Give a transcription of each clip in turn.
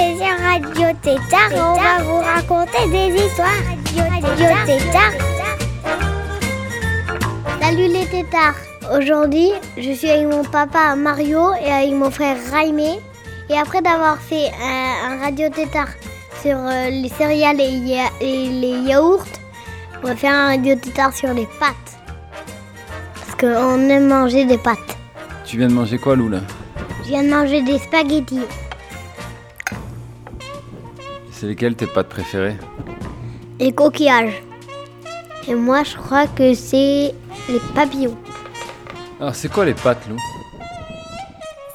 Radio Tétard on va vous raconter des histoires. Radio Tétard. Salut les Tétards. Aujourd'hui, je suis avec mon papa Mario et avec mon frère Raimé. Et après d'avoir fait un, un radio tétard sur euh, les céréales et, ya- et les yaourts, on va faire un radio tétard sur les pâtes. Parce qu'on aime manger des pâtes. Tu viens de manger quoi, Lou, là Je viens de manger des spaghettis. C'est lesquelles tes pâtes préférées Et coquillages. Et moi, je crois que c'est les papillons. Alors, c'est quoi les pâtes, Lou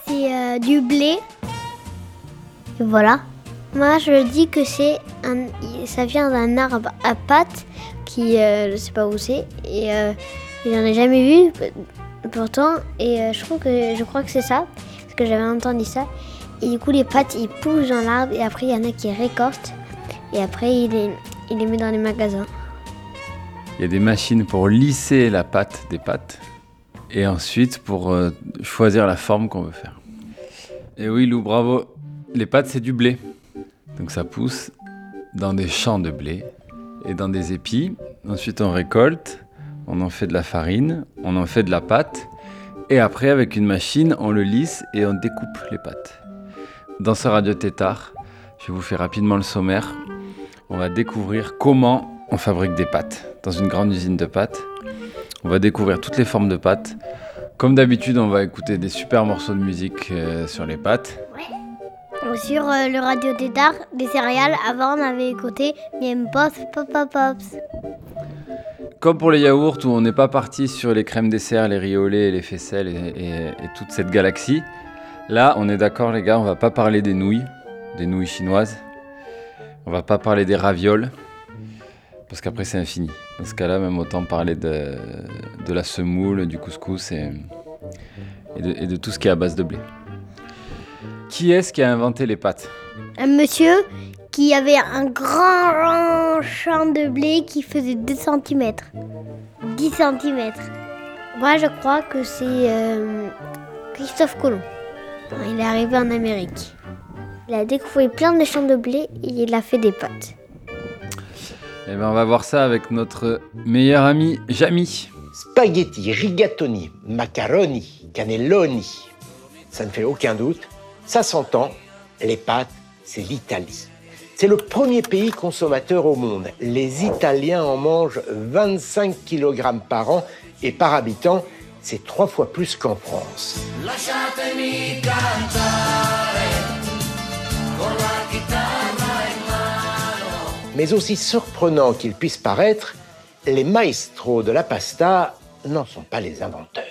C'est euh, du blé. Et voilà. Moi, je dis que c'est un, ça vient d'un arbre à pâtes qui, euh, je sais pas où c'est, et euh, j'en ai jamais vu pourtant. Et euh, je trouve que je crois que c'est ça, parce que j'avais entendu ça. Et du coup, les pâtes, ils poussent dans l'arbre, et après, il y en a qui récoltent, et après, il les, il met dans les magasins. Il y a des machines pour lisser la pâte des pâtes et ensuite pour euh, choisir la forme qu'on veut faire. Et oui, Lou, bravo. Les pâtes, c'est du blé. Donc ça pousse dans des champs de blé et dans des épis. Ensuite, on récolte, on en fait de la farine, on en fait de la pâte. Et après, avec une machine, on le lisse et on découpe les pâtes. Dans ce radio tétard, je vous fais rapidement le sommaire. On va découvrir comment on fabrique des pâtes dans une grande usine de pâtes. On va découvrir toutes les formes de pâtes. Comme d'habitude, on va écouter des super morceaux de musique euh, sur les pâtes. Sur euh, le radio tétard, des céréales, avant, on avait écouté Miem Pops, Papa Pops. Comme pour les yaourts où on n'est pas parti sur les crèmes dessert, les riz au lait, les faisselles et, et- et toute cette galaxie, là on est d'accord les gars, on va pas parler des nouilles, des nouilles chinoises. On va pas parler des ravioles, parce qu'après c'est infini. Dans ce cas-là, même autant parler de, la semoule, du couscous et, et de, et de tout ce qui est à base de blé. Qui est-ce qui a inventé les pâtes? Un monsieur qui avait un grand champ de blé qui faisait 2 cm. 10 cm. Moi, je crois que c'est euh, Christophe Colomb. Il est arrivé en Amérique. Il a découvert plein de champs de blé et il a fait des pâtes. Eh ben, on va voir ça avec notre meilleur ami Jamy. Spaghetti, rigatoni, macaroni, cannelloni. Ça ne fait aucun doute. Ça s'entend. Les pâtes, c'est l'Italie. C'est le premier pays consommateur au monde. Les Italiens en mangent 25 kg par an et par habitant, c'est trois fois plus qu'en France. Mais aussi surprenant qu'il puisse paraître, les maestros de la pasta n'en sont pas les inventeurs.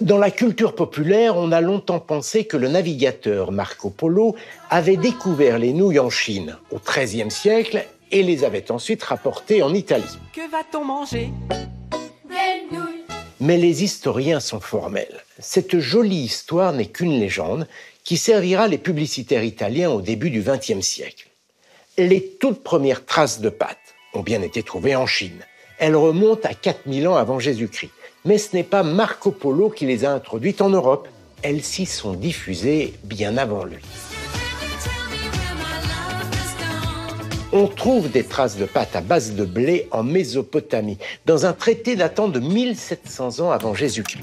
Dans la culture populaire, on a longtemps pensé que le navigateur Marco Polo avait découvert les nouilles en Chine au XIIIe siècle et les avait ensuite rapportées en Italie. Que va-t-on manger? Mais les historiens sont formels. Cette jolie histoire n'est qu'une légende qui servira les publicitaires italiens au début du XXe siècle. Les toutes premières traces de pâtes ont bien été trouvées en Chine. Elles remontent à 4000 ans avant Jésus-Christ. Mais ce n'est pas Marco Polo qui les a introduites en Europe. Elles s'y sont diffusées bien avant lui. On trouve des traces de pâtes à base de blé en Mésopotamie, dans un traité datant de 1700 ans avant Jésus-Christ.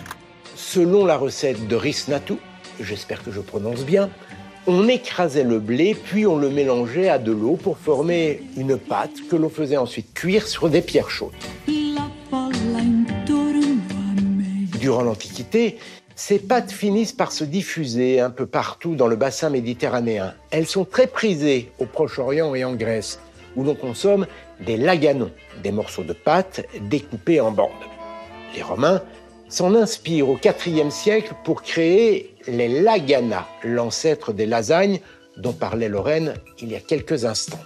Selon la recette de Risnatu, j'espère que je prononce bien, on écrasait le blé puis on le mélangeait à de l'eau pour former une pâte que l'on faisait ensuite cuire sur des pierres chaudes. Durant l'Antiquité, ces pâtes finissent par se diffuser un peu partout dans le bassin méditerranéen. Elles sont très prisées au Proche-Orient et en Grèce, où l'on consomme des laganons, des morceaux de pâte découpés en bandes. Les Romains s'en inspirent au IVe siècle pour créer les laganas, l'ancêtre des lasagnes dont parlait Lorraine il y a quelques instants.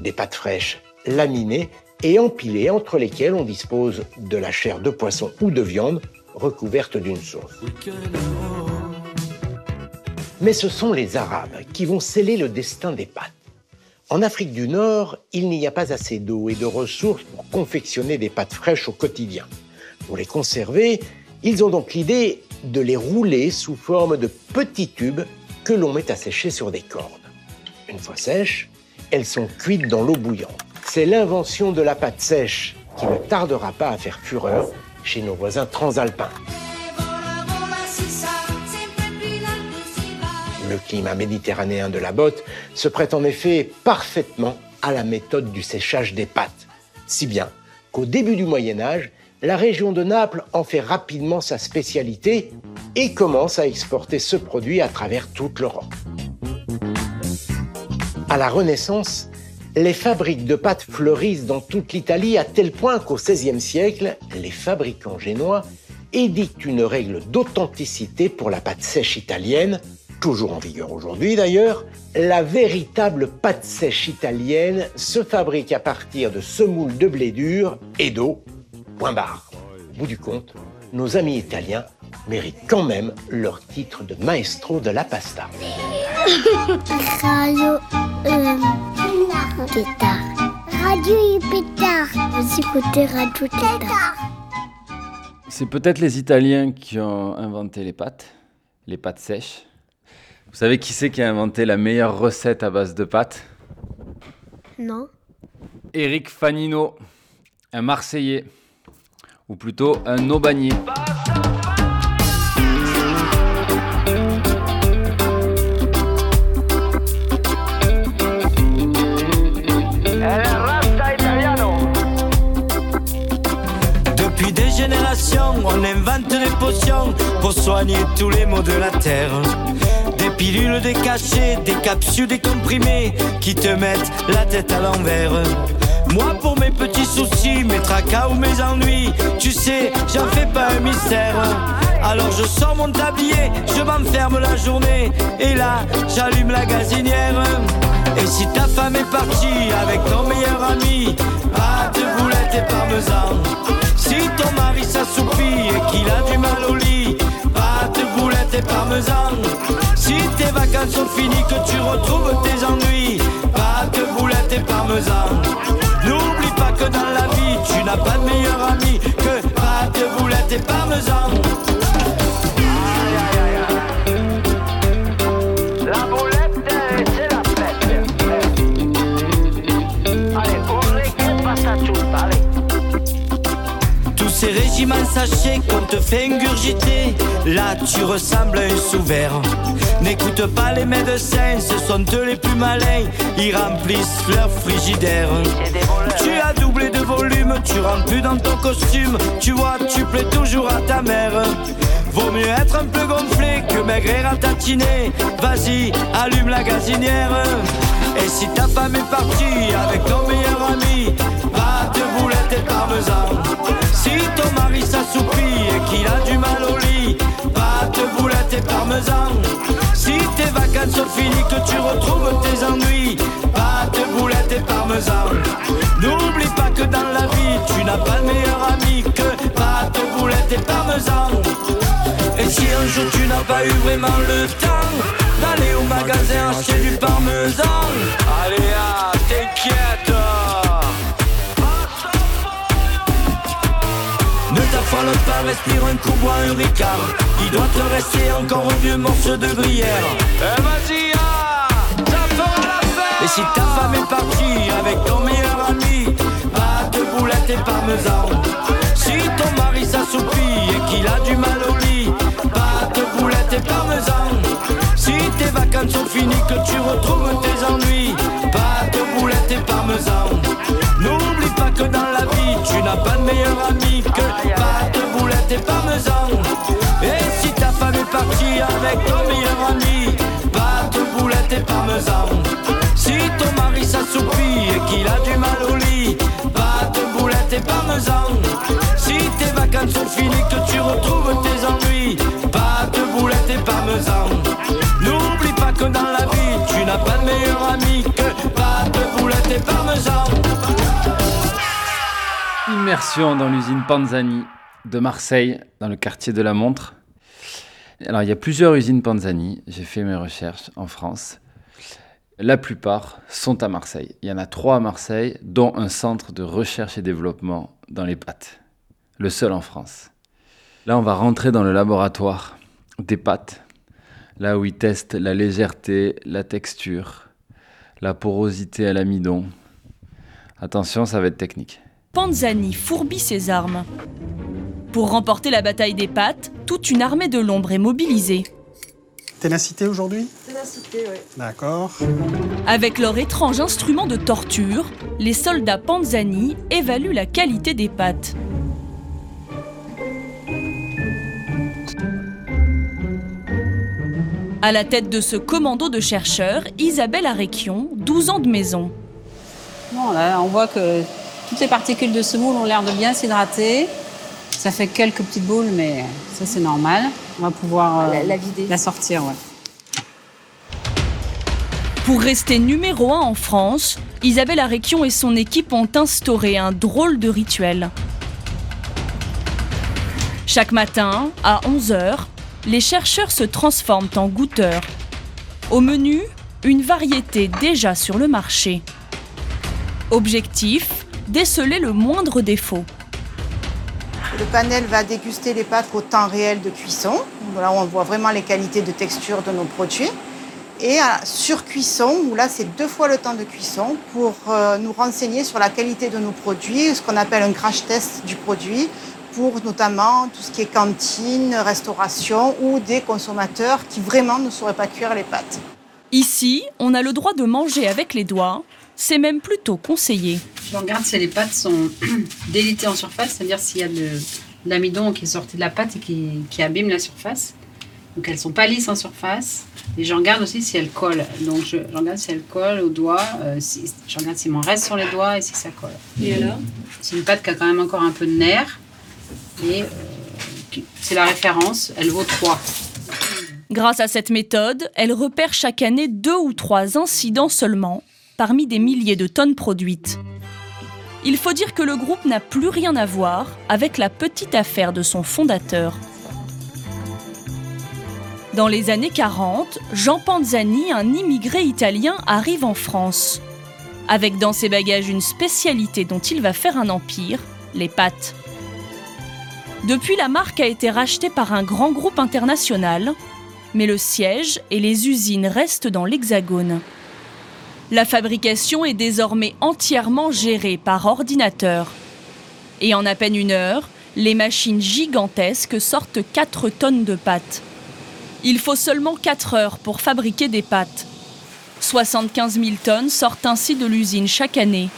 des pâtes fraîches laminées et empilées entre lesquelles on dispose de la chair de poisson ou de viande recouverte d'une sauce. Mais ce sont les Arabes qui vont sceller le destin des pâtes. En Afrique du Nord, il n'y a pas assez d'eau et de ressources pour confectionner des pâtes fraîches au quotidien. Pour les conserver, ils ont donc l'idée de les rouler sous forme de petits tubes que l'on met à sécher sur des cordes. Une fois sèches, elles sont cuites dans l'eau bouillante. C'est l'invention de la pâte sèche qui ne tardera pas à faire fureur chez nos voisins transalpins. Le climat méditerranéen de la botte se prête en effet parfaitement à la méthode du séchage des pâtes, si bien qu'au début du Moyen Âge, la région de Naples en fait rapidement sa spécialité et commence à exporter ce produit à travers toute l'Europe. À la Renaissance, les fabriques de pâtes fleurissent dans toute l'Italie à tel point qu'au XVIe siècle, les fabricants génois édictent une règle d'authenticité pour la pâte sèche italienne toujours en vigueur aujourd'hui d'ailleurs, la véritable pâte sèche italienne se fabrique à partir de semoules de blé dur et d'eau. Point barre. Au bout du compte, nos amis italiens méritent quand même leur titre de maestro de la pasta. Radio euh, Tétard. Radio Pétard. Vous écoutez Radio Tétard. C'est peut-être les Italiens qui ont inventé les pâtes, les pâtes sèches. Vous savez qui c'est qui a inventé la meilleure recette à base de pâtes? Non. Eric Fanino, un Marseillais, ou plutôt un Aubagné. On invente des potions pour soigner tous les maux de la terre. Des pilules, des cachets, des capsules, des comprimés qui te mettent la tête à l'envers. Moi pour mes petits soucis, mes tracas ou mes ennuis, tu sais, j'en fais pas un mystère. Alors je sors mon tablier, je m'enferme la journée, et là j'allume la gazinière. Et si ta femme est partie avec ton meilleur ami, pâte, boulettes et parmesan. Si ton mari s'assoupit et qu'il a du mal au lit, pâte, boulettes et parmesan. Si tes vacances sont finies, que tu retrouves tes ennuis, pâte, boulettes et parmesan. N'oublie pas que dans la vie, tu n'as pas de meilleur ami que pâte, boulettes et parmesan. Régimes sachets qu'on te fait ingurgiter, là tu ressembles à un sous-vert. N'écoute pas les médecins, ce sont eux les plus malins, ils remplissent leur frigidaire. Tu as doublé de volume, tu rentres plus dans ton costume, tu vois, tu plais toujours à ta mère. Vaut mieux être un peu gonflé que maigrir à tatiner. Vas-y, allume la gazinière. Et si ta femme est partie avec ton meilleur ami, pâte, boulettes et parmesan. Si ton mari s'assoupit et qu'il a du mal au lit, pâte, boulettes et parmesan. Si tes vacances sont finies, que tu retrouves tes ennuis, pâte, boulettes et parmesan. N'oublie pas que dans la vie, tu n'as pas de meilleur ami que pâte, boulettes et parmesan. Et si un jour tu n'as pas eu vraiment le temps d'aller au magasin acheter du parmesan, allez, ah, t'inquiète. T'affole pas, respire un coup, bois un ricard. Il doit te rester encore un vieux morceau de gruyère. Eh vas-y, ah, ça fera la. Et si ta femme est partie avec ton meilleur ami, pâte, boulettes et parmesan. Si ton mari s'assoupit et qu'il a du mal au lit, pâte, boulettes et parmesan. Si tes vacances sont finies, que tu retrouves tes ennuis, tu n'as pas de meilleur ami que pâte, boulettes et parmesan. Et si ta femme est partie avec ton meilleur ami, pâte, boulettes et parmesan. Si ton mari s'assoupit et qu'il a du mal au lit, pâte, boulettes et parmesan. Si tes vacances sont finies, que tu retrouves tes Immersion dans l'usine Panzani de Marseille, dans le quartier de la Montre. Alors, il y a plusieurs usines Panzani. J'ai fait mes recherches en France. La plupart sont à Marseille. Il y en a trois à Marseille, dont un centre de recherche et développement dans les pâtes. Le seul en France. Là, on va rentrer dans le laboratoire des pâtes. Là où ils testent la légèreté, la texture, la porosité à l'amidon. Attention, ça va être technique. Panzani fourbit ses armes. Pour remporter la bataille des pâtes, toute une armée de l'ombre est mobilisée. Ténacité aujourd'hui? Ténacité, oui. D'accord. Avec leur étrange instrument de torture, les soldats Panzani évaluent la qualité des pâtes. À la tête de ce commando de chercheurs, Isabelle Aréquion, 12 ans de maison. Bon, là, on voit que toutes les particules de semoule ont l'air de bien s'hydrater. Ça fait quelques petites boules, mais ça c'est normal. On va pouvoir euh, La- la vider. la sortir. Ouais. Pour rester numéro un en France, Isabelle Aréquion et son équipe ont instauré un drôle de rituel. Chaque matin, à 11h, les chercheurs se transforment en goûteurs. Au menu, une variété déjà sur le marché. Objectif, déceler le moindre défaut. Le panel va déguster les pâtes au temps réel de cuisson. Là, on voit vraiment les qualités de texture de nos produits. Et à surcuisson, où là, c'est deux fois le temps de cuisson pour euh, nous renseigner sur la qualité de nos produits, ce qu'on appelle un crash test du produit, pour notamment tout ce qui est cantine, restauration ou des consommateurs qui vraiment ne sauraient pas cuire les pâtes. Ici, on a le droit de manger avec les doigts, c'est même plutôt conseillé. Je regarde si les pâtes sont délitées en surface, c'est-à-dire s'il y a de, l'amidon qui est sorti de la pâte et qui, qui abîme la surface. Donc elles sont pas lisses en surface. Et je regarde aussi si elles collent. Donc je, je regarde si elles collent au doigt. euh, si, je regarde s'il m'en reste sur les doigts et si ça colle. Et alors? C'est une pâte qui a quand même encore un peu de nerf. Et euh, c'est la référence. Elle vaut 3. Grâce à cette méthode, elle repère chaque année deux ou trois incidents seulement, parmi des milliers de tonnes produites. Il faut dire que le groupe n'a plus rien à voir avec la petite affaire de son fondateur. Dans les années 40, Jean Panzani, un immigré italien, arrive en France. Avec dans ses bagages une spécialité dont il va faire un empire, les pâtes. Depuis, la marque a été rachetée par un grand groupe international, mais le siège et les usines restent dans l'Hexagone. La fabrication est désormais entièrement gérée par ordinateur. Et en à peine une heure, les machines gigantesques sortent 4 tonnes de pâtes. Il faut seulement 4 heures pour fabriquer des pâtes. 75 000 tonnes sortent ainsi de l'usine chaque année.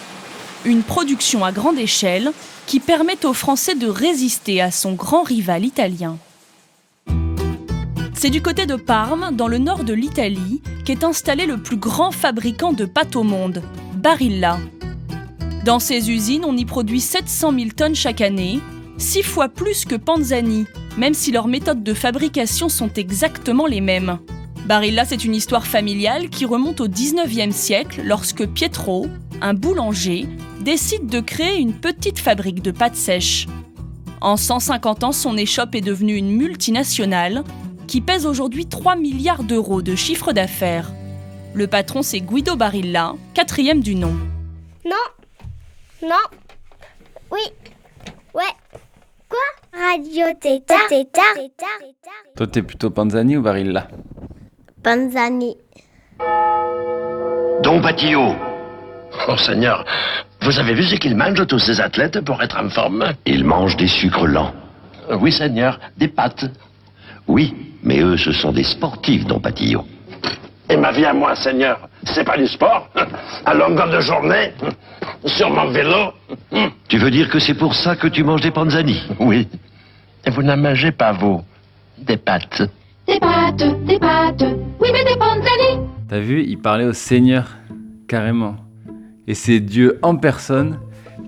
Une production à grande échelle qui permet aux Français de résister à son grand rival italien. C'est du côté de Parme, dans le nord de l'Italie, qu'est installé le plus grand fabricant de pâtes au monde, Barilla. Dans ces usines, on y produit 700 000 tonnes chaque année, six fois plus que Panzani, même si leurs méthodes de fabrication sont exactement les mêmes. Barilla, c'est une histoire familiale qui remonte au 19e siècle lorsque Pietro, un boulanger, décide de créer une petite fabrique de pâtes sèches. En 150 ans, son échoppe est devenue une multinationale qui pèse aujourd'hui 3 milliards d'euros de chiffre d'affaires. Le patron, c'est Guido Barilla, quatrième du nom. Non. Non. Oui. Ouais. Quoi? Radio Tétard. Tétard. Toi, t'es plutôt Panzani ou Barilla? Panzani. Don Patillot. Oh Seigneur, vous avez vu ce qu'ils mangent tous ces athlètes pour être en forme? Ils mangent des sucres lents. Oui Seigneur, des pâtes. Oui, mais eux ce sont des sportifs, Don Patillot. Et ma vie à moi, Seigneur, c'est pas du sport À longueur de journée Sur mon vélo Tu veux dire que c'est pour ça que tu manges des panzani? Oui. Et vous n'en mangez pas, vous, des pâtes Des pâtes, des pâtes, oui mais des panzani. T'as vu, il parlait au Seigneur, carrément. Et c'est Dieu en personne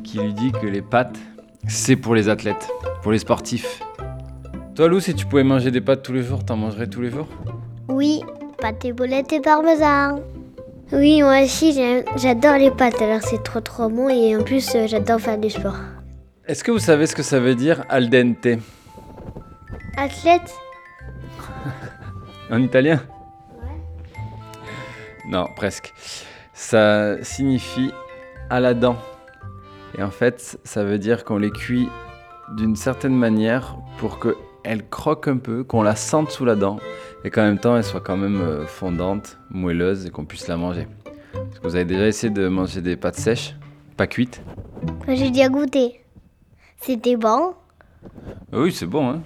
qui lui dit que les pâtes, c'est pour les athlètes, pour les sportifs. Toi, Lou, si tu pouvais manger des pâtes tous les jours, t'en mangerais tous les jours? Oui. Pâte et boulettes et parmesan. Oui, moi aussi, j'aime- j'adore les pâtes, alors c'est trop trop bon et en plus, euh, j'adore faire du sport. Est-ce que vous savez ce que ça veut dire al dente? Athlète? En italien? Non, presque. Ça signifie à la dent. Et en fait, ça veut dire qu'on les cuit d'une certaine manière pour qu'elles croquent un peu, qu'on la sente sous la dent et qu'en même temps elle soit quand même euh, fondante, moelleuse et qu'on puisse la manger. Est-ce que vous avez déjà essayé de manger des pâtes sèches, pas cuites j'ai déjà goûté. C'était bon. Ah Oui, c'est bon, hein.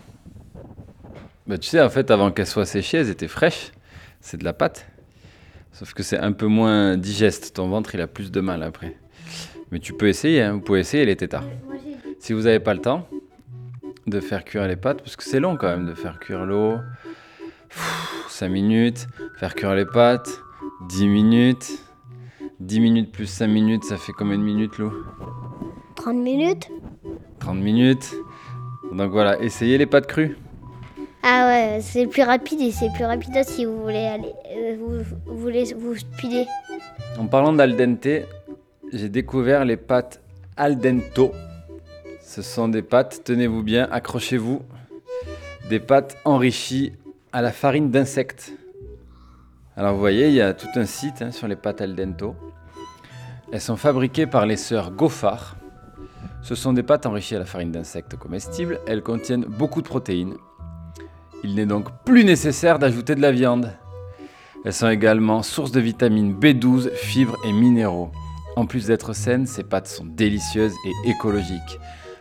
Bah, tu sais, en fait, avant qu'elles soient séchées, elles étaient fraîches. C'est de la pâte. Sauf que c'est un peu moins digeste. Ton ventre, il a plus de mal après. Mais tu peux essayer, hein. Vous pouvez essayer les tétards. Si vous n'avez pas le temps de faire cuire les pâtes, parce que c'est long quand même de faire cuire l'eau. 5 minutes. Faire cuire les pâtes. 10 minutes. 10 minutes plus 5 minutes, ça fait combien de minutes, Lou? 30 minutes 30 minutes. Donc voilà, essayez les pâtes crues. Ah ouais, c'est plus rapide et c'est plus rapide si vous voulez aller, euh, vous, vous voulez vous speeder. En parlant d'al dente, j'ai découvert les pâtes al dento. Ce sont des pâtes, tenez-vous bien, accrochez-vous, des pâtes enrichies à la farine d'insectes. Alors vous voyez, il y a tout un site hein, sur les pâtes al dento. Elles sont fabriquées par les sœurs Goffard. Ce sont des pâtes enrichies à la farine d'insectes comestibles. Elles contiennent beaucoup de protéines. Il n'est donc plus nécessaire d'ajouter de la viande. Elles sont également source de vitamines B12, fibres et minéraux. En plus d'être saines, ces pâtes sont délicieuses et écologiques.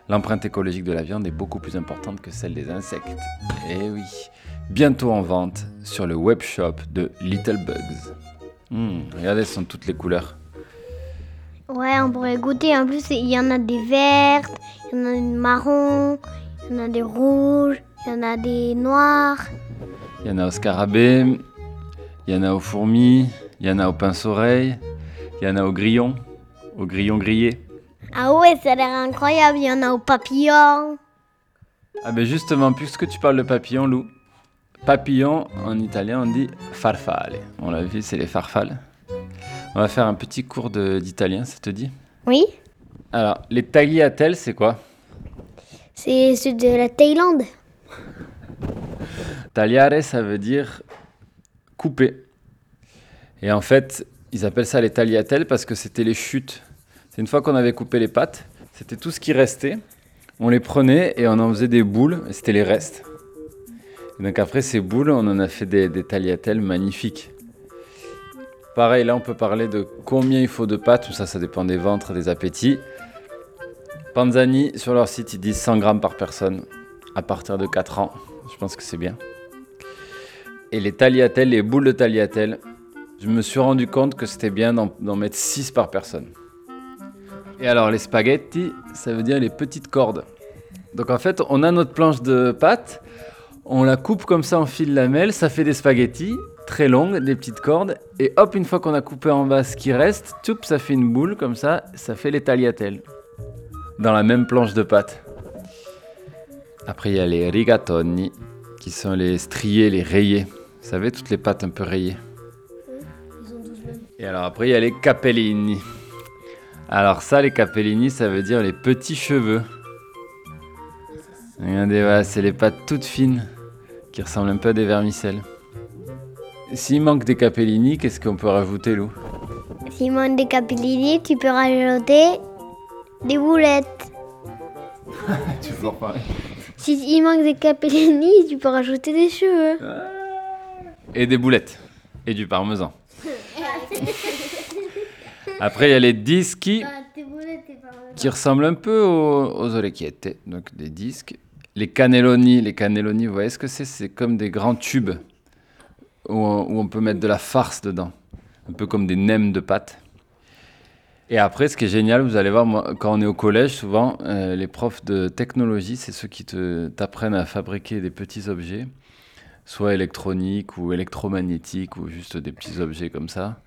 L'empreinte écologique de la viande est beaucoup plus importante que celle des insectes. Eh oui. Bientôt en vente sur le webshop de Little Bugs. Hmm, regardez, elles sont toutes les couleurs. Ouais, on pourrait goûter. En plus, il y en a des vertes, il y en a des marrons, il y en a des rouges, il y en a des noirs. Il y en a au scarabée, il y en a aux fourmis, il y en a aux pince-oreilles, il y en a aux grillons, aux grillons grillés. Ah ouais, ça a l'air incroyable. Il y en a aux papillons. Ah ben justement, puisque tu parles de papillon, Lou, papillon en italien on dit farfalle. On l'a vu, c'est les farfales. On va faire un petit cours d'italien, ça te dit? Oui, Alors, les tagliatelles, c'est quoi? C'est ceux de la Thaïlande. Tagliare, ça veut dire couper. Et en fait, ils appellent ça les tagliatelles parce que c'était les chutes. C'est une fois qu'on avait coupé les pâtes, c'était tout ce qui restait. On les prenait et on en faisait des boules, et c'était les restes. Et donc après ces boules, on en a fait des, des tagliatelles magnifiques. Pareil, là on peut parler de combien il faut de pâtes, tout ça, ça dépend des ventres, des appétits. Panzani, sur leur site, ils disent 100 grammes par personne à partir de 4 ans. Je pense que c'est bien. Et les tagliatelles, les boules de tagliatelles, je me suis rendu compte que c'était bien d'en d'en mettre 6 par personne. Et alors les spaghettis, ça veut dire les petites cordes. Donc en fait, on a notre planche de pâte, on la coupe comme ça en fil lamelle, ça fait des spaghettis très longues, des petites cordes, et hop, une fois qu'on a coupé en bas ce qui reste, toup, ça fait une boule comme ça, ça fait les tagliatelles. Dans la même planche de pâte. Après, il y a les rigatoni, qui sont les striés, les rayés. Vous savez, toutes les pâtes un peu rayées. Et alors après, il y a les capellini. Alors ça, les capellini, ça veut dire les petits cheveux. Regardez, voilà, c'est les pâtes toutes fines, qui ressemblent un peu à des vermicelles. S'il manque des capellini, qu'est-ce qu'on peut rajouter, Lou? S'il manque des capellini, tu peux rajouter des boulettes. Toujours pareil. S'il manque des capellini, tu peux rajouter des cheveux. Et des boulettes. Et du parmesan. Après, il y a les dischi qui ressemblent un peu aux, aux orecchiette, donc des disques. Les cannelloni, les cannelloni, vous voyez ce que c'est? C'est comme des grands tubes où on, où on peut mettre de la farce dedans, un peu comme des nems de pâte. Et après, ce qui est génial, vous allez voir, moi, quand on est au collège, souvent, euh, les profs de technologie, c'est ceux qui t'apprennent à fabriquer des petits objets, soit électroniques ou électromagnétiques ou juste des petits objets comme ça,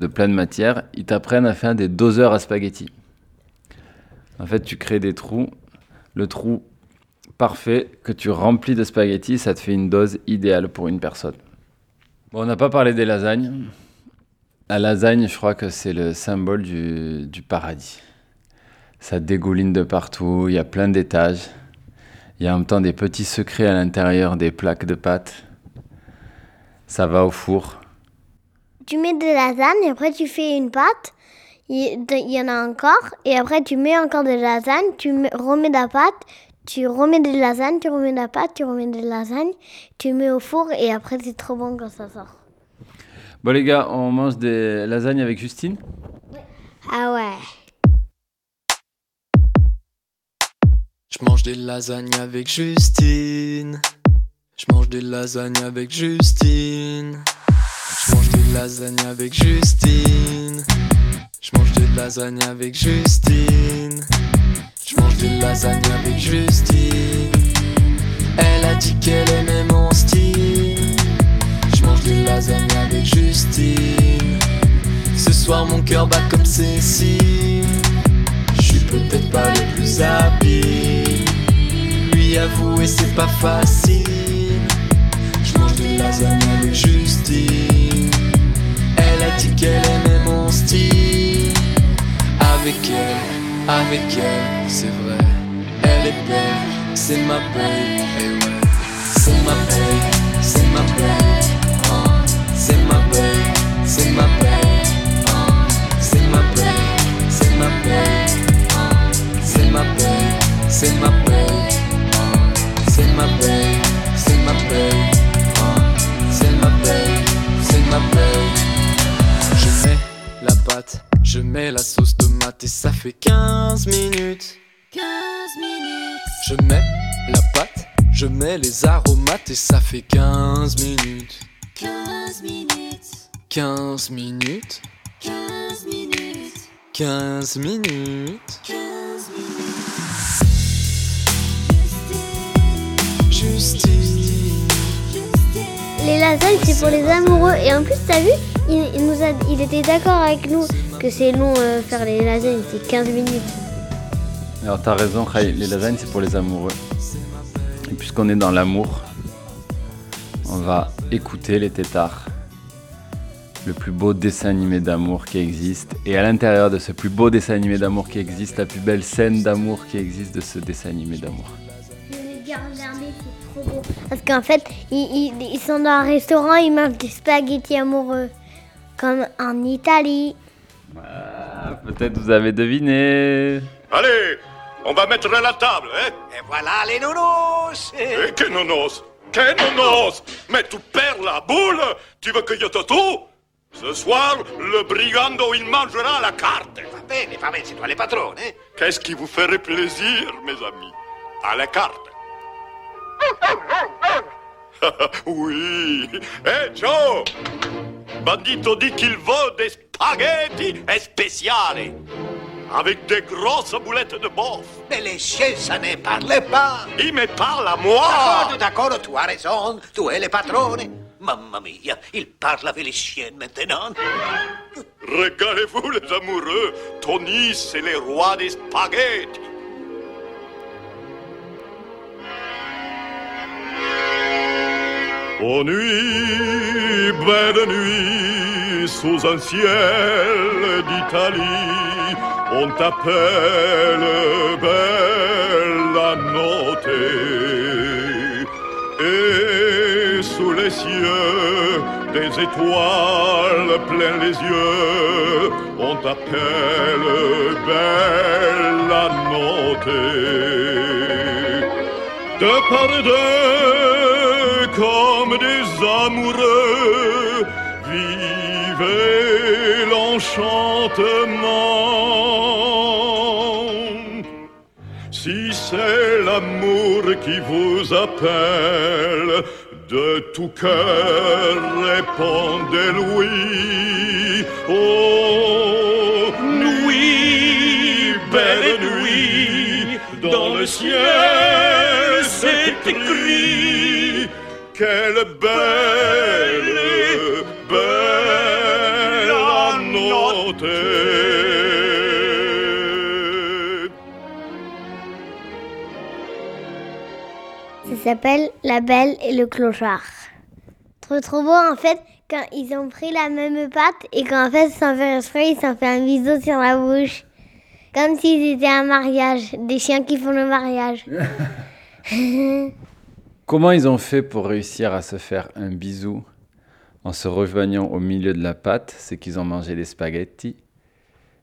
de pleine matière. Ils t'apprennent à faire des doseurs à spaghettis. En fait, tu crées des trous, le trou parfait que tu remplis de spaghettis, ça te fait une dose idéale pour une personne. Bon, on n'a pas parlé des lasagnes. La lasagne, je crois que c'est le symbole du, du paradis. Ça dégouline de partout, il y a plein d'étages. Il y a en même temps des petits secrets à l'intérieur des plaques de pâte. Ça va au four. Tu mets de la lasagne et après tu fais une pâte. Il y en a encore. Et après tu mets encore de la lasagne. Tu mets- remets de la pâte. Tu remets de la lasagne. Tu remets de la pâte. Tu remets de la lasagne. Tu mets au four et après c'est trop bon quand ça sort. Bon les gars, on mange des lasagnes avec Justine Ah ouais. Je mange des lasagnes avec Justine. Je mange des lasagnes avec Justine. Lasagnes avec Justine. Je mange des avec Justine. Je mange des lasagnes avec Justine. Elle a dit qu'elle aimait mon style. Je mange des lasagnes avec Justine. Ce soir mon cœur bat comme Cécile. Je suis peut-être pas le plus habile. Lui avouer c'est pas facile. Je mange des lasagnes avec Justine. Dit qu'elle aimait mon style. Avec elle, avec elle, c'est vrai. Elle est belle, c'est ma belle. Eh. C'est ma belle, c'est ma belle. Ah, C'est ma belle, c'est ma belle. Ah, C'est ma belle, c'est ma belle. Ah, C'est ma belle, c'est ma belle. Mets la sauce tomate et ça fait 15 minutes. 15 minutes. Je mets la pâte, je mets les aromates et ça fait 15 minutes. 15 minutes. 15 minutes, 15 minutes. 15 minutes. 15 minutes. Justine. Les lasagnes c'est pour les amoureux. Et en plus t'as vu il, nous a, il était d'accord avec nous que c'est long euh, faire les lasagnes. C'est 15 minutes. Alors t'as raison, Khaï, les lasagnes c'est pour les amoureux. Et puisqu'on est dans l'amour, on va écouter les tétards. Le plus beau dessin animé d'amour qui existe. Et à l'intérieur de ce plus beau dessin animé d'amour qui existe, la plus belle scène d'amour qui existe de ce dessin animé d'amour. Parce qu'en fait, ils, ils- ils sont dans un restaurant, ils mangent des spaghettis amoureux. Comme en Italie. Ah, Peut-être vous avez deviné. Allez, on va mettre la table, hein Et voilà les nounous Et que nonos Que nonos Mais tu perds la boule Tu veux que je te tue? Ce soir, le brigando, il mangera la carte. Va bene, va bene, c'est toi le patron, hein Qu'est-ce qui vous ferait plaisir, mes amis? À la carte. oui. Eh, Joe Bandito dit qu'il veut des spaghetti spéciales. Avec des grosses boulettes de bœuf. Mais les chiens, ça ne parle pas Il me parle à moi D'accord, d'accord, tu as raison, tu es le patron Mamma mia, il parle avec les chiens maintenant Regardez-vous, les amoureux, Tony, c'est le roi des spaghettis. Aux nuits, belle nuit, sous un ciel d'Italie, on t'appelle bella notte. Et sous les cieux, des étoiles plein les yeux, on t'appelle. De part et deux, comme des amoureux, vivez l'enchantement. Si c'est l'amour qui vous appelle, de tout cœur répondez-lui. Oh, nuit, belle nuit, dans le ciel Quelle belle, belle. Ça s'appelle La Belle et le Clochard. Trop trop beau en fait. quand ils ont pris la même pâte et qu'en fait, sans faire exprès, ils s'en fait un bisou sur la bouche. Comme s'ils étaient un mariage, des chiens qui font le mariage. Comment ils ont fait pour réussir à se faire un bisou en se rejoignant au milieu de la pâte C'est qu'ils ont mangé des spaghettis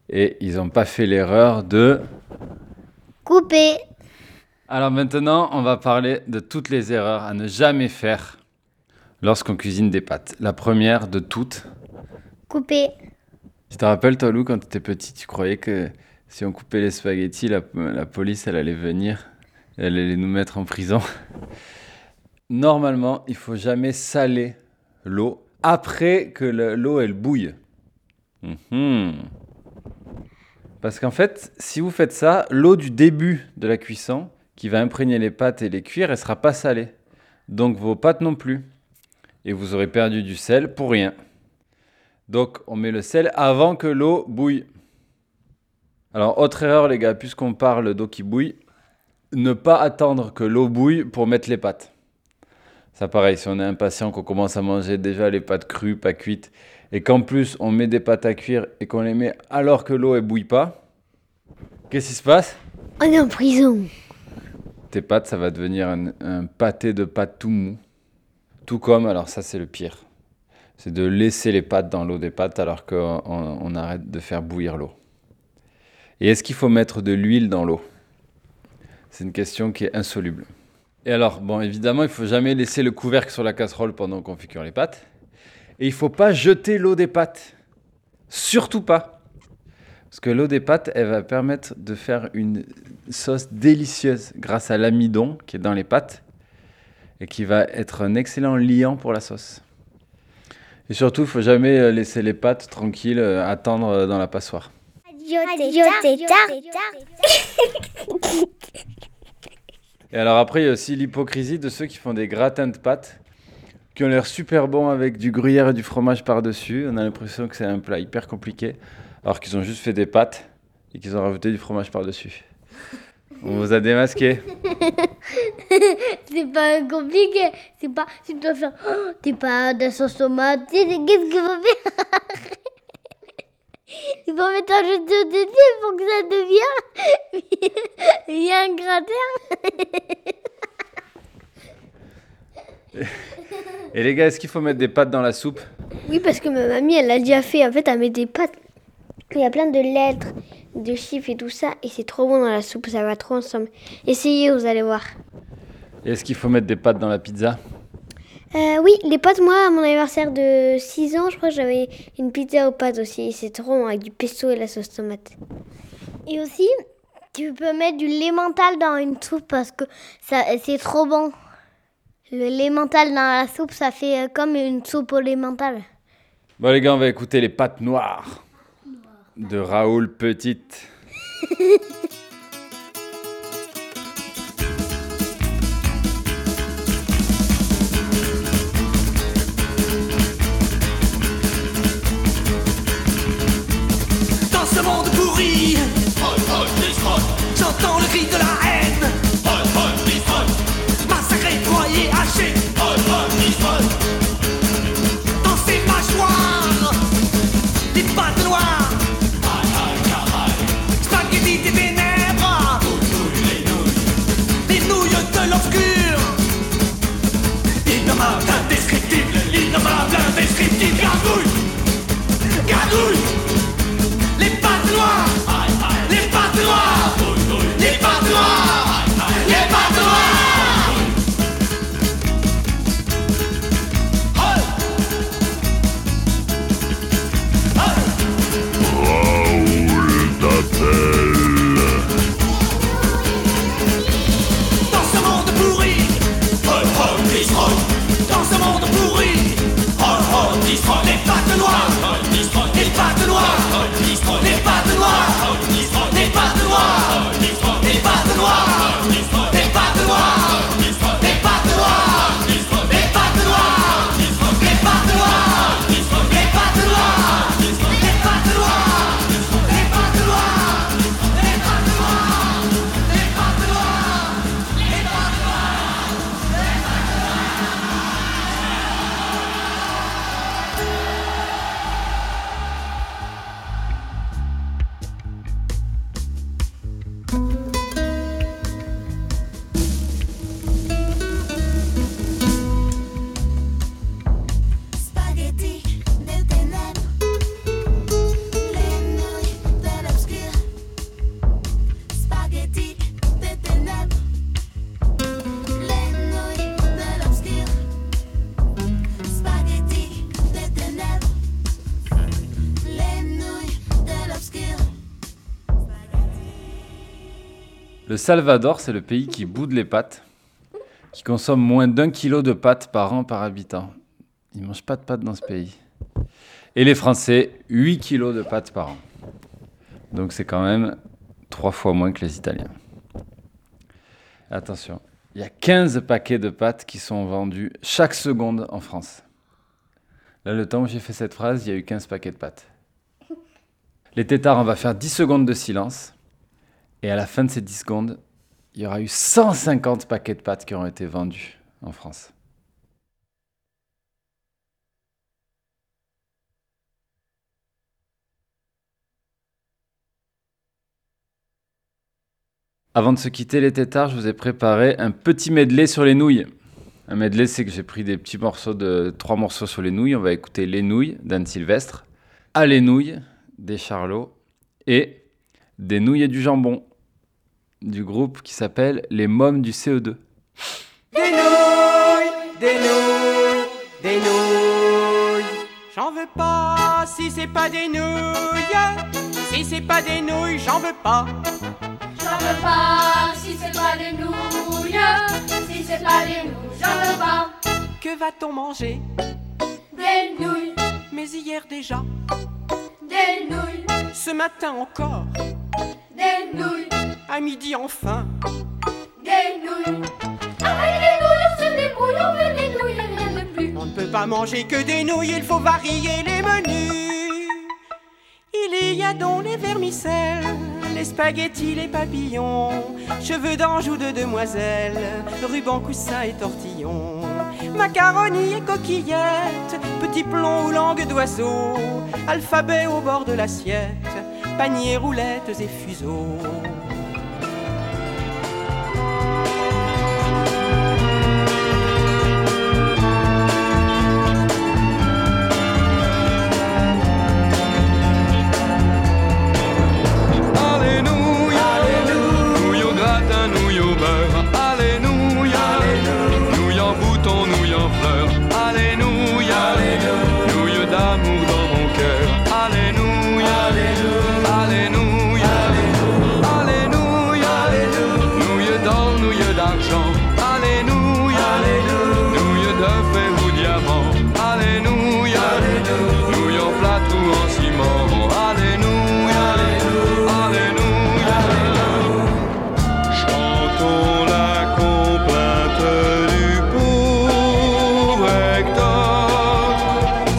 et ils n'ont pas fait l'erreur de... Couper. Alors maintenant, on va parler de toutes les erreurs à ne jamais faire lorsqu'on cuisine des pâtes. La première de toutes. Couper. Tu te rappelles, toi, Lou, quand tu étais petit, tu croyais que si on coupait les spaghettis, la, la police, elle allait venir, elle allait nous mettre en prison? Normalement, il faut jamais saler l'eau après que le- l'eau, elle bouille. Mhm. Parce qu'en fait, si vous faites ça, l'eau du début de la cuisson, qui va imprégner les pâtes et les cuire, elle sera pas salée. Donc vos pâtes non plus. Et vous aurez perdu du sel pour rien. Donc on met le sel avant que l'eau bouille. Alors autre erreur les gars, puisqu'on parle d'eau qui bouille, ne pas attendre que l'eau bouille pour mettre les pâtes. Ça pareil, si on est impatient, qu'on commence à manger déjà les pâtes crues, pas cuites, et qu'en plus on met des pâtes à cuire et qu'on les met alors que l'eau ne bouille pas, qu'est-ce qui se passe? On est en prison. Tes pâtes, ça va devenir un, un pâté de pâtes tout mou. Tout comme, alors ça c'est le pire, c'est de laisser les pâtes dans l'eau des pâtes alors qu'on on- on arrête de faire bouillir l'eau. Et est-ce qu'il faut mettre de l'huile dans l'eau? C'est une question qui est insoluble. Et alors, bon, évidemment, il faut jamais laisser le couvercle sur la casserole pendant qu'on fait cuire les pâtes. Et il faut pas jeter l'eau des pâtes. Surtout pas. Parce que l'eau des pâtes, elle va permettre de faire une sauce délicieuse grâce à l'amidon qui est dans les pâtes et qui va être un excellent liant pour la sauce. Et surtout, il faut jamais euh, laisser les pâtes tranquilles euh, attendre euh, dans la passoire. Et alors après, il y a aussi l'hypocrisie de ceux qui font des gratins de pâtes qui ont l'air super bons avec du gruyère et du fromage par-dessus. On a l'impression que c'est un plat hyper compliqué, alors qu'ils ont juste fait des pâtes et qu'ils ont rajouté du fromage par-dessus. On vous a démasqué. c'est pas compliqué. C'est pas. Tu dois faire. Oh, t'es pas de sauce. Qu'est-ce qu'il faut faire? Il faut mettre un jeu de dessus pour que ça devienne. Il y a un gratin. Et les gars, est-ce qu'il faut mettre des pâtes dans la soupe? Oui, parce que ma mamie, elle l'a déjà fait. En fait, elle met des pâtes. Il y a plein de lettres, de chiffres et tout ça. Et c'est trop bon dans la soupe. Ça va trop ensemble. Essayez, vous allez voir. Est-ce qu'il faut mettre des pâtes dans la pizza? Euh, oui, les pâtes, moi, à mon anniversaire de 6 ans, je crois que j'avais une pizza aux pâtes aussi. C'est trop bon avec du pesto et la sauce tomate. Et aussi, tu peux mettre du lait mental dans une soupe parce que ça, c'est trop bon. Le lait mental dans la soupe, ça fait euh, comme une soupe au lait mental. Bon les gars, on va écouter les pâtes noires de Raoul Petite. j'entends le cri de la haine. Salvador, c'est le pays qui boude les pâtes, qui consomme moins d'un kilo de pâtes par an par habitant. Ils ne mangent pas de pâtes dans ce pays. Et les Français, 8 kilos de pâtes par an. Donc c'est quand même trois fois moins que les Italiens. Attention, il y a 15 paquets de pâtes qui sont vendus chaque seconde en France. Là, le temps où j'ai fait cette phrase, il y a eu 15 paquets de pâtes. Les tétards, on va faire 10 secondes de silence. Et à la fin de ces 10 secondes, il y aura eu 150 paquets de pâtes qui ont été vendus en France. Avant de se quitter les tétards, je vous ai préparé un petit medley sur les nouilles. Un medley, c'est que j'ai pris des petits morceaux de trois morceaux sur les nouilles. On va écouter Les nouilles d'Anne Sylvestre, À les nouilles des Charlots et Des nouilles et du jambon du groupe qui s'appelle Les Mômes du CE2. Des nouilles, des nouilles, des nouilles. J'en veux pas si c'est pas des nouilles. Si c'est pas des nouilles, j'en veux pas. J'en veux pas si c'est pas des nouilles. Si c'est pas des nouilles, j'en veux pas. Que va-t-on manger? Des nouilles, Mais hier déjà, des nouilles, ce matin encore, des nouilles, à midi enfin. des nouilles. Avec les nouilles, on se débrouille, on veut des nouilles rien de plus. On ne peut pas manger que des nouilles, il faut varier les menus. Il y a donc les vermicelles, les spaghettis, les papillons, cheveux d'ange ou de demoiselle, ruban, coussin et tortillon, macaroni et coquillettes, petits plombs ou langue d'oiseau, alphabet au bord de l'assiette, paniers, roulettes et fuseaux.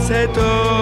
Set eau.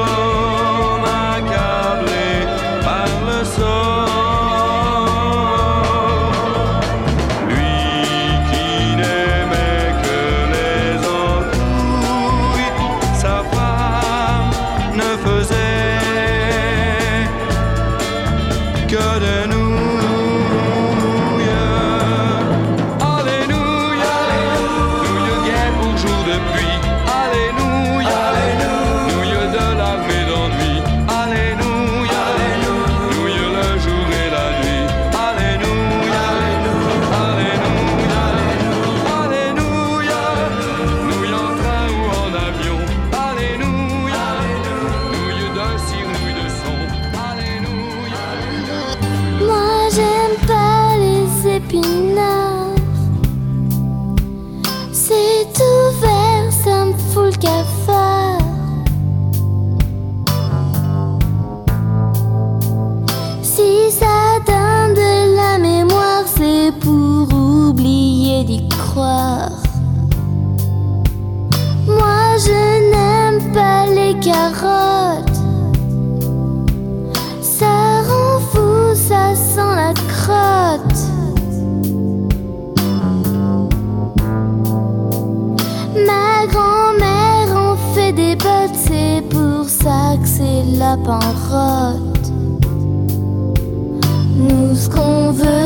Je n'aime pas les carottes. Ça rend fou, ça sent la crotte. Ma grand-mère en fait des bottes, c'est pour ça que c'est la panrotte. Nous ce qu'on veut,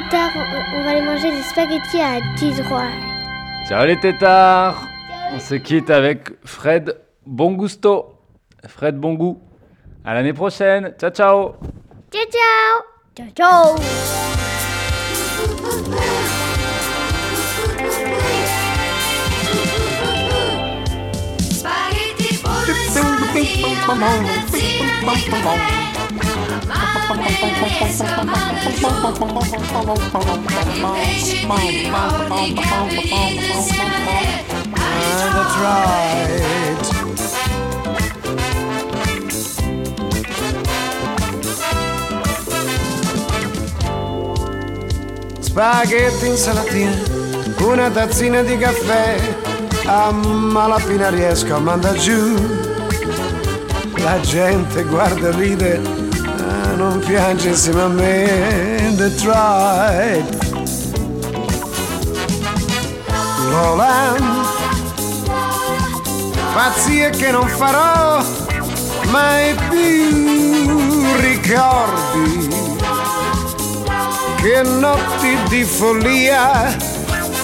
tétards, on, va aller manger des spaghettis à 10 rois. Ciao les tétards On se quitte avec Fred Bongusto. Fred Bon Goût. À l'année prochaine. Ciao ciao Ciao ciao Ciao ciao Spaghetti bolli that's right. Spaghetti insalatina, una tazzina di caffè, a malapena riesco a mandar giù. La gente guarda e ride, non piange insieme a me, that's right. Lola, pazzie che non farò mai più ricordi. Che notti di follia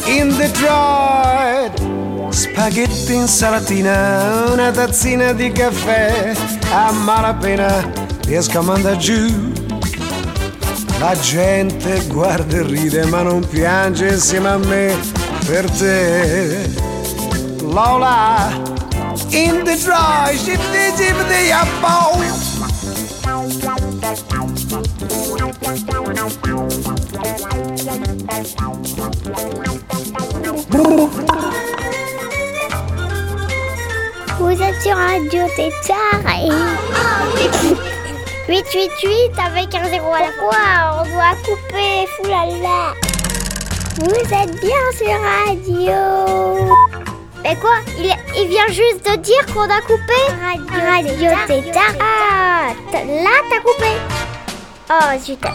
in Detroit. Spaghetti insalatina una tazzina di caffè a malapena riesco a mandar giù. La gente guarda e ride ma non piange insieme a me per te. Lola in Detroit shifty shifty up Vous êtes sur Radio Tétard. Et... 888 avec un zéro à la fois, on doit couper, foulala. Vous êtes bien sur Radio. Mais quoi il, il vient juste de dire qu'on a coupé Radio, Radio Tétard. Ah, t- là t'as coupé. Oh, super.